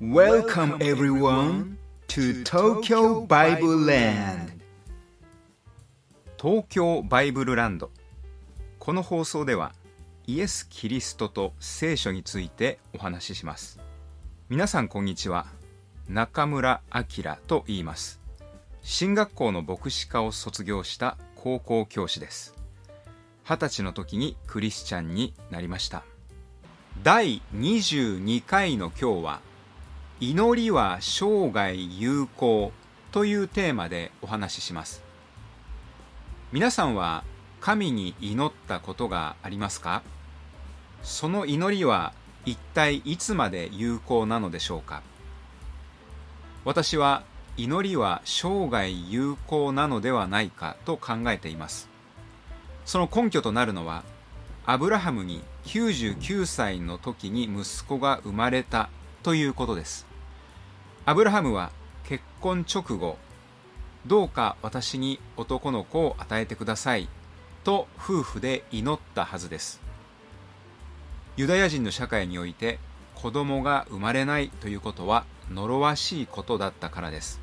Welcome everyone to Tokyo Bible Land. 東京バイブルランド。この放送ではイエス・キリストと聖書についてお話しします。皆さんこんにちは。中村明と言います。進学校の牧師科を卒業した高校教師です。二十歳の時にクリスチャンになりました。第22回の今日は祈りは生涯有効というテーマでお話しします。皆さんは神に祈ったことがありますか？その祈りは一体いつまで有効なのでしょうか？私は祈りは生涯有効なのではないかと考えています。その根拠となるのはアブラハムに99歳の時に息子が生まれたということです。アブラハムは結婚直後どうか私に男の子を与えてくださいと夫婦で祈ったはずです。ユダヤ人の社会において子供が生まれないということは呪わしいことだったからです。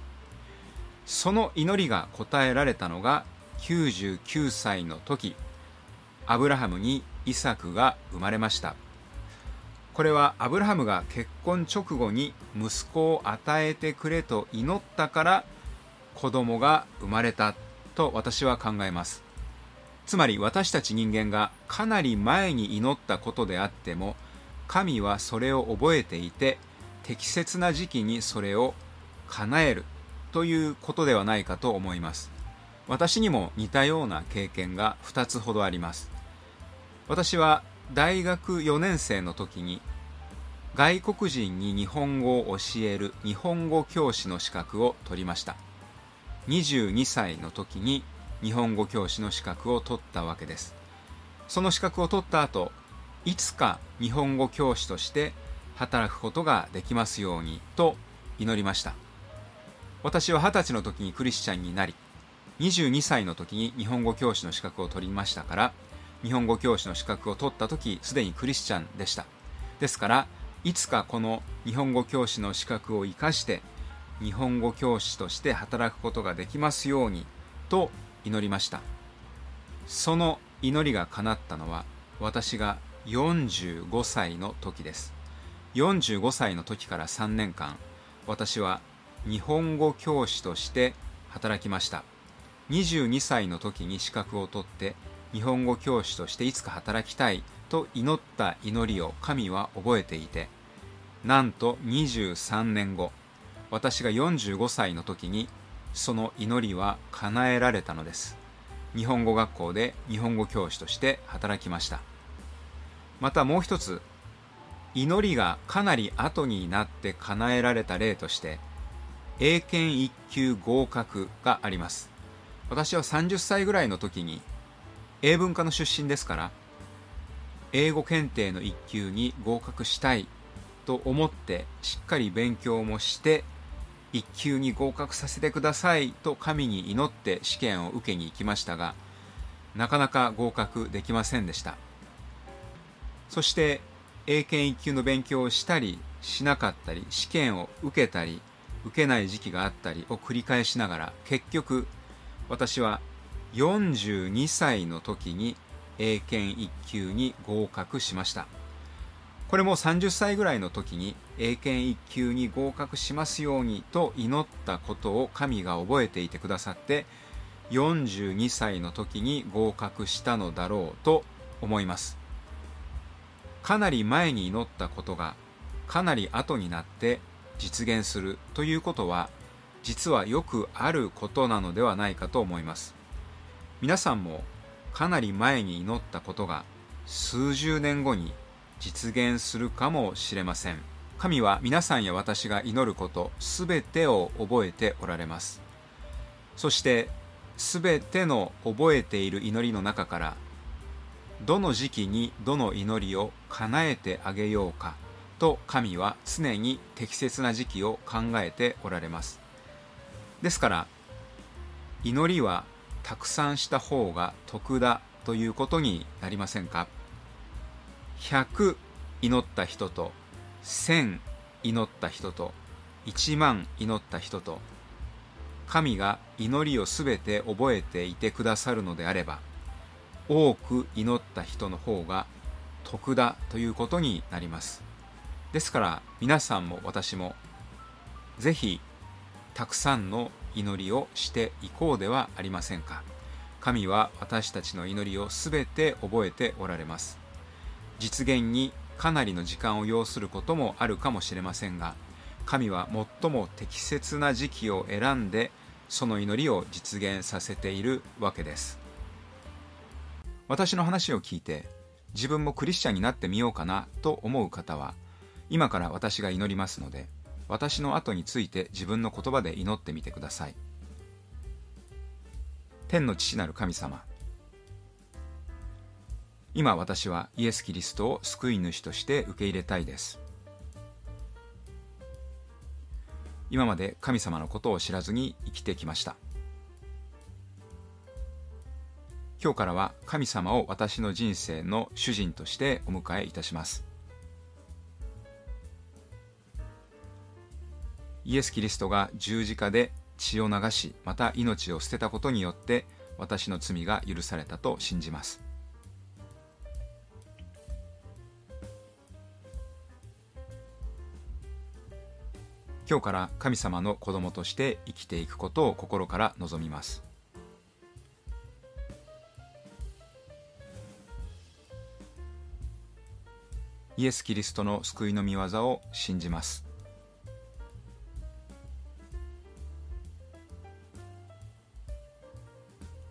その祈りが答えられたのが99歳の時アブラハムにイサクが生まれました。これはアブラハムが結婚直後に息子を与えてくれと祈ったから子供が生まれたと私は考えます。つまり私たち人間がかなり前に祈ったことであっても神はそれを覚えていて適切な時期にそれを叶えるということではないかと思います。私にも似たような経験が2つほどあります。私は大学4年生の時に外国人に日本語を教える日本語教師の資格を取りました。22歳の時に日本語教師の資格を取ったわけです。その資格を取った後いつか日本語教師として働くことができますようにと祈りました。私は20歳の時にクリスチャンになり22歳の時に日本語教師の資格を取りましたから日本語教師の資格を取った時すでにクリスチャンでした。ですからいつかこの日本語教師の資格を生かして日本語教師として働くことができますようにと祈りました。その祈りが叶ったのは私が45歳の時です。45歳の時から3年間私は日本語教師として働きました。22歳の時に資格を取って日本語教師としていつか働きたいと祈った祈りを神は覚えていてなんと23年後私が45歳の時にその祈りは叶えられたのです。日本語学校で日本語教師として働きました。またもう一つ祈りがかなり後になって叶えられた例として英検1級合格があります。私は30歳ぐらいの時に英文科の出身ですから英語検定の1級に合格したいと思ってしっかり勉強もして1級に合格させてくださいと神に祈って試験を受けに行きましたがなかなか合格できませんでした。そして英検1級の勉強をしたりしなかったり試験を受けたり受けない時期があったりを繰り返しながら結局私は42歳の時に英検1級に合格しました。これも30歳ぐらいの時に英検1級に合格しますようにと祈ったことを神が覚えていてくださって42歳の時に合格したのだろうと思います。かなり前に祈ったことがかなり後になって実現するということは実はよくあることなのではないかと思います。皆さんもかなり前に祈ったことが数十年後に実現するかもしれません。神は皆さんや私が祈ることすべてを覚えておられます。そしてすべての覚えている祈りの中からどの時期にどの祈りを叶えてあげようかと神は常に適切な時期を考えておられます。ですから祈りはたくさんした方が得だということになりませんか？100祈った人と1000祈った人と1万祈った人と神が祈りをすべて覚えていてくださるのであれば多く祈った人の方が得だということになります。ですから皆さんも私もぜひたくさんの祈りをしていこうではありませんか。神は私たちの祈りをすべて覚えておられます。実現にかなりの時間を要することもあるかもしれませんが神は最も適切な時期を選んでその祈りを実現させているわけです。私の話を聞いて自分もクリスチャンになってみようかなと思う方は今から私が祈りますので私の後について自分の言葉で祈ってみてください。天の父なる神様。今私はイエス・キリストを救い主として受け入れたいです。今まで神様のことを知らずに生きてきました。今日からは神様を私の人生の主人としてお迎えいたします。イエス・キリストが十字架で血を流しまた命を捨てたことによって私の罪が許されたと信じます。今日から神様の子供として生きていくことを心から望みます。イエス・キリストの救いの御業を信じます。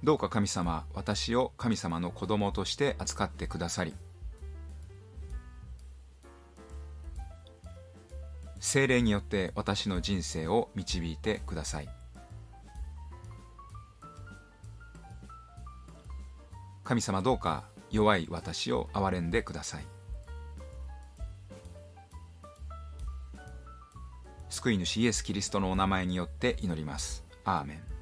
どうか神様私を神様の子供として扱ってくださり精霊によって私の人生を導いてください。神様どうか弱い私を憐れんでください。救い主イエス・キリストのお名前によって祈ります。アーメン。